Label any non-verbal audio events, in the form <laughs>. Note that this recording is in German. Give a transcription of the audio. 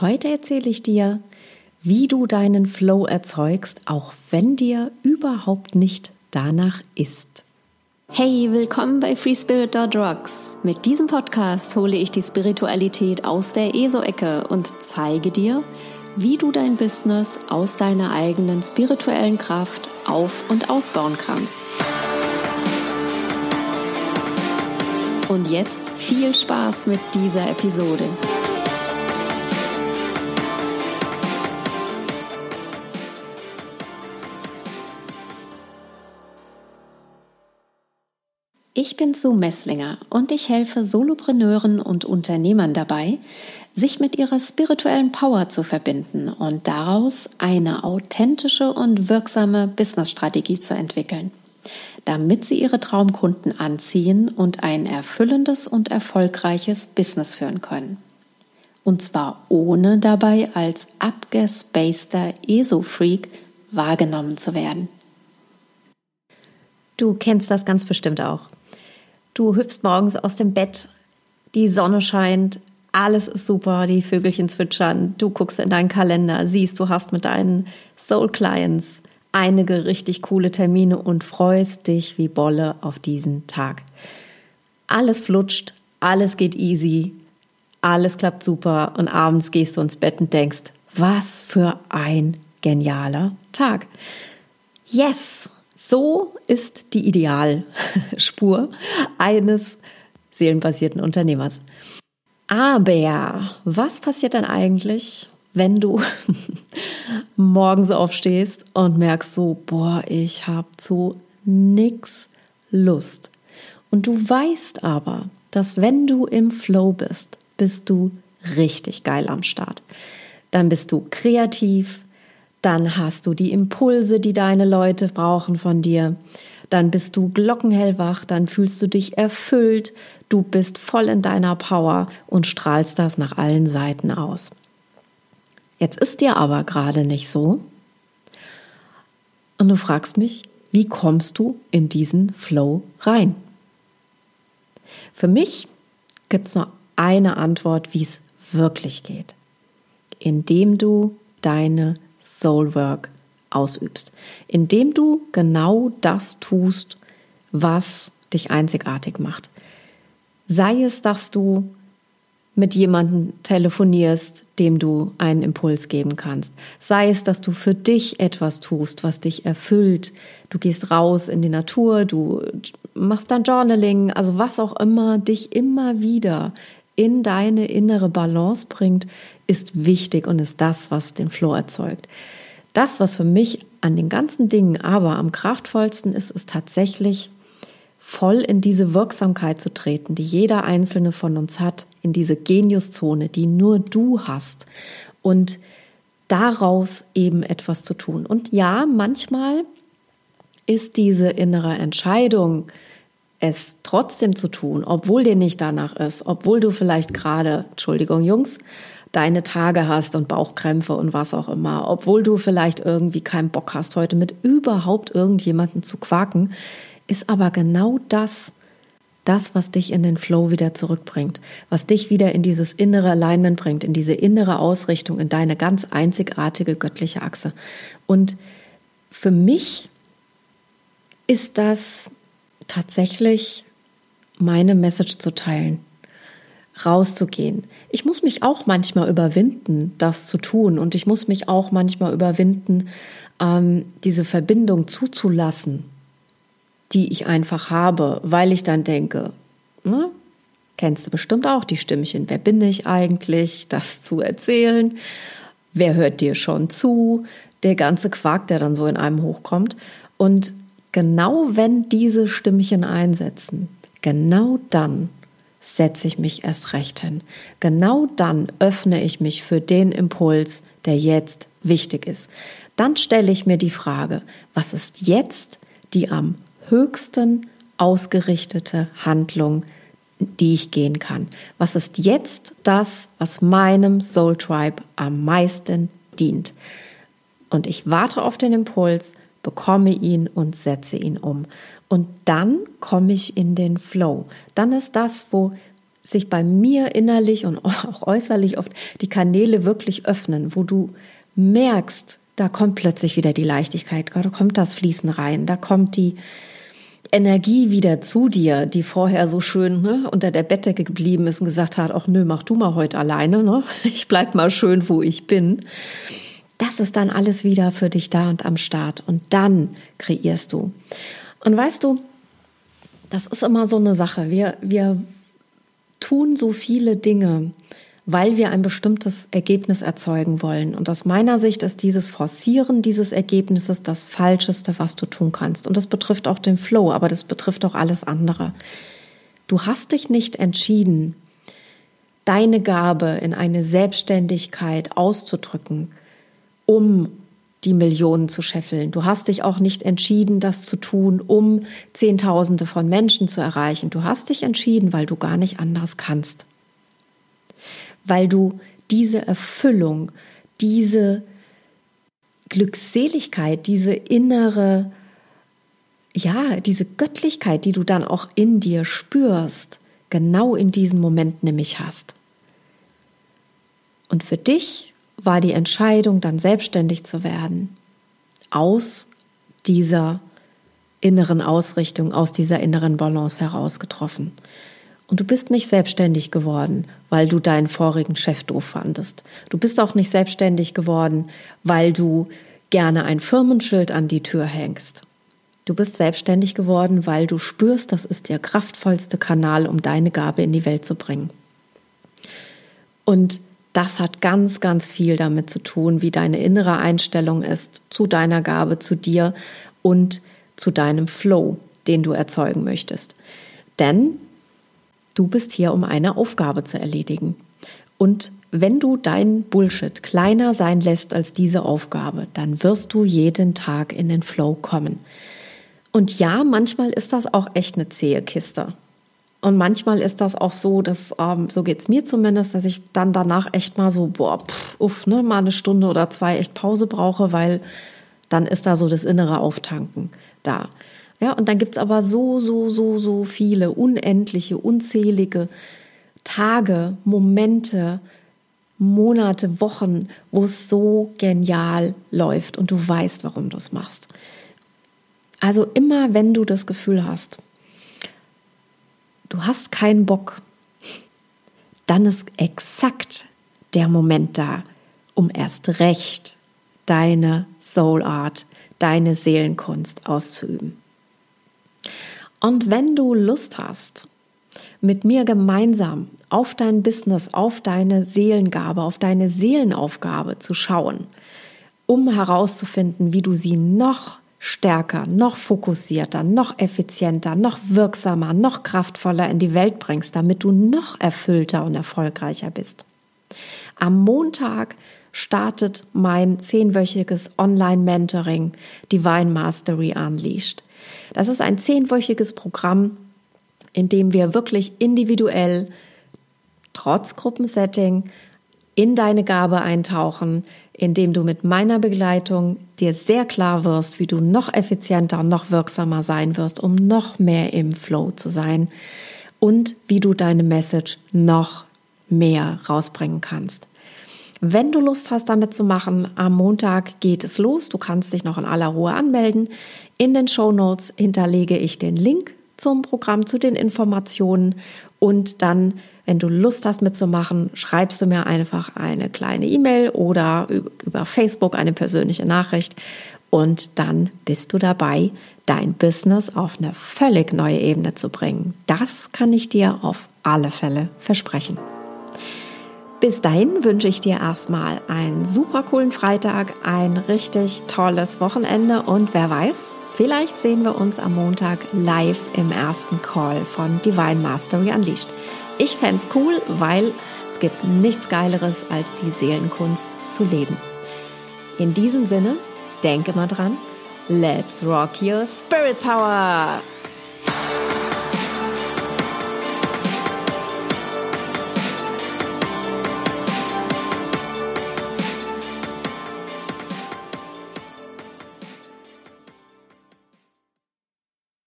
Heute erzähle ich dir, wie du deinen Flow erzeugst, auch wenn dir überhaupt nicht danach ist. Hey, willkommen bei Free Spirit Rocks. Mit diesem Podcast hole ich die Spiritualität aus der ESO-Ecke und zeige dir, wie du dein Business aus deiner eigenen spirituellen Kraft auf- und ausbauen kannst. Und jetzt viel Spaß mit dieser Episode. Ich bin Sue Messlinger und ich helfe Solopreneuren und Unternehmern dabei, sich mit ihrer spirituellen Power zu verbinden und daraus eine authentische und wirksame Businessstrategie zu entwickeln, damit sie ihre Traumkunden anziehen und ein erfüllendes und erfolgreiches Business führen können. Und zwar ohne dabei als abgespaceter ESO-Freak wahrgenommen zu werden. Du kennst das ganz bestimmt auch. Du hüpfst morgens aus dem Bett, die Sonne scheint, alles ist super, die Vögelchen zwitschern, du guckst in deinen Kalender, siehst, du hast mit deinen Soul Clients einige richtig coole Termine und freust dich wie Bolle auf diesen Tag. Alles flutscht, alles geht easy, alles klappt super und abends gehst du ins Bett und denkst, was für ein genialer Tag. Yes, so ist die Idealspur eines seelenbasierten Unternehmers. Aber was passiert dann eigentlich, wenn du <laughs> morgens aufstehst und merkst so, boah, ich habe zu nix Lust. Und du weißt aber, dass wenn du im Flow bist, bist du richtig geil am Start. Dann bist du kreativ, dann hast du die Impulse, die deine Leute brauchen von dir. Dann bist du glockenhellwach, dann fühlst du dich erfüllt, du bist voll in deiner Power und strahlst das nach allen Seiten aus. Jetzt ist dir aber gerade nicht so. Und du fragst mich, wie kommst du in diesen Flow rein? Für mich gibt es nur eine Antwort, wie es wirklich geht. Indem du deine Soulwork ausübst, indem du genau das tust, was dich einzigartig macht. Sei es, dass du mit jemandem telefonierst, dem du einen Impuls geben kannst. Sei es, dass du für dich etwas tust, was dich erfüllt. Du gehst raus in die Natur, du machst dein Journaling, also was auch immer dich immer wieder in deine innere Balance bringt, ist wichtig und ist das, was den Flow erzeugt. Das, was für mich an den ganzen Dingen aber am kraftvollsten ist, ist tatsächlich voll in diese Wirksamkeit zu treten, die jeder einzelne von uns hat, in diese Geniuszone, die nur du hast und daraus eben etwas zu tun. Und ja, manchmal ist diese innere Entscheidung, es trotzdem zu tun, obwohl dir nicht danach ist, obwohl du vielleicht gerade, Entschuldigung Jungs, deine Tage hast und Bauchkrämpfe und was auch immer, obwohl du vielleicht irgendwie keinen Bock hast, heute mit überhaupt irgendjemanden zu quaken, ist aber genau das, das, was dich in den Flow wieder zurückbringt, was dich wieder in dieses innere Alignment bringt, in diese innere Ausrichtung, in deine ganz einzigartige göttliche Achse. Und für mich ist das tatsächlich meine Message zu teilen rauszugehen. Ich muss mich auch manchmal überwinden, das zu tun. Und ich muss mich auch manchmal überwinden, ähm, diese Verbindung zuzulassen, die ich einfach habe, weil ich dann denke, ne, kennst du bestimmt auch die Stimmchen, wer bin ich eigentlich, das zu erzählen, wer hört dir schon zu, der ganze Quark, der dann so in einem hochkommt. Und genau wenn diese Stimmchen einsetzen, genau dann setze ich mich erst recht hin. Genau dann öffne ich mich für den Impuls, der jetzt wichtig ist. Dann stelle ich mir die Frage, was ist jetzt die am höchsten ausgerichtete Handlung, die ich gehen kann? Was ist jetzt das, was meinem Soul Tribe am meisten dient? Und ich warte auf den Impuls, bekomme ihn und setze ihn um. Und dann komme ich in den Flow. Dann ist das, wo sich bei mir innerlich und <laughs> auch äußerlich oft die Kanäle wirklich öffnen, wo du merkst, da kommt plötzlich wieder die Leichtigkeit, da kommt das Fließen rein, da kommt die Energie wieder zu dir, die vorher so schön ne, unter der Bettdecke geblieben ist und gesagt hat, ach nö, mach du mal heute alleine, ne? <laughs> ich bleib mal schön, wo ich bin. Das ist dann alles wieder für dich da und am Start und dann kreierst du. Und weißt du, das ist immer so eine Sache. Wir, wir tun so viele Dinge, weil wir ein bestimmtes Ergebnis erzeugen wollen. Und aus meiner Sicht ist dieses Forcieren dieses Ergebnisses das Falscheste, was du tun kannst. Und das betrifft auch den Flow, aber das betrifft auch alles andere. Du hast dich nicht entschieden, deine Gabe in eine Selbstständigkeit auszudrücken, um die Millionen zu scheffeln. Du hast dich auch nicht entschieden, das zu tun, um Zehntausende von Menschen zu erreichen. Du hast dich entschieden, weil du gar nicht anders kannst. Weil du diese Erfüllung, diese Glückseligkeit, diese innere, ja, diese Göttlichkeit, die du dann auch in dir spürst, genau in diesen Moment nämlich hast. Und für dich war die Entscheidung, dann selbstständig zu werden, aus dieser inneren Ausrichtung, aus dieser inneren Balance heraus getroffen. Und du bist nicht selbstständig geworden, weil du deinen vorigen Chef doof fandest. Du bist auch nicht selbstständig geworden, weil du gerne ein Firmenschild an die Tür hängst. Du bist selbstständig geworden, weil du spürst, das ist der kraftvollste Kanal, um deine Gabe in die Welt zu bringen. Und das hat ganz, ganz viel damit zu tun, wie deine innere Einstellung ist zu deiner Gabe, zu dir und zu deinem Flow, den du erzeugen möchtest. Denn du bist hier, um eine Aufgabe zu erledigen. Und wenn du dein Bullshit kleiner sein lässt als diese Aufgabe, dann wirst du jeden Tag in den Flow kommen. Und ja, manchmal ist das auch echt eine zähe Kiste. Und manchmal ist das auch so, dass, ähm, so geht's mir zumindest, dass ich dann danach echt mal so, boah, pff, uff, ne, mal eine Stunde oder zwei echt Pause brauche, weil dann ist da so das innere Auftanken da. Ja, und dann gibt's aber so, so, so, so viele, unendliche, unzählige Tage, Momente, Monate, Wochen, wo es so genial läuft und du weißt, warum du es machst. Also immer, wenn du das Gefühl hast, du hast keinen Bock, dann ist exakt der Moment da, um erst recht deine Soul Art, deine Seelenkunst auszuüben. Und wenn du Lust hast, mit mir gemeinsam auf dein Business, auf deine Seelengabe, auf deine Seelenaufgabe zu schauen, um herauszufinden, wie du sie noch stärker, noch fokussierter, noch effizienter, noch wirksamer, noch kraftvoller in die Welt bringst, damit du noch erfüllter und erfolgreicher bist. Am Montag startet mein zehnwöchiges Online-Mentoring Divine Mastery Unleashed. Das ist ein zehnwöchiges Programm, in dem wir wirklich individuell, trotz Gruppensetting, in deine Gabe eintauchen, indem du mit meiner Begleitung dir sehr klar wirst, wie du noch effizienter, noch wirksamer sein wirst, um noch mehr im Flow zu sein und wie du deine Message noch mehr rausbringen kannst. Wenn du Lust hast, damit zu machen, am Montag geht es los. Du kannst dich noch in aller Ruhe anmelden. In den Show Notes hinterlege ich den Link zum Programm, zu den Informationen und dann wenn du Lust hast mitzumachen, schreibst du mir einfach eine kleine E-Mail oder über Facebook eine persönliche Nachricht und dann bist du dabei, dein Business auf eine völlig neue Ebene zu bringen. Das kann ich dir auf alle Fälle versprechen. Bis dahin wünsche ich dir erstmal einen super coolen Freitag, ein richtig tolles Wochenende und wer weiß, vielleicht sehen wir uns am Montag live im ersten Call von Divine Mastery Unleashed. Ich fände es cool, weil es gibt nichts Geileres, als die Seelenkunst zu leben. In diesem Sinne, denke mal dran, let's rock your spirit power!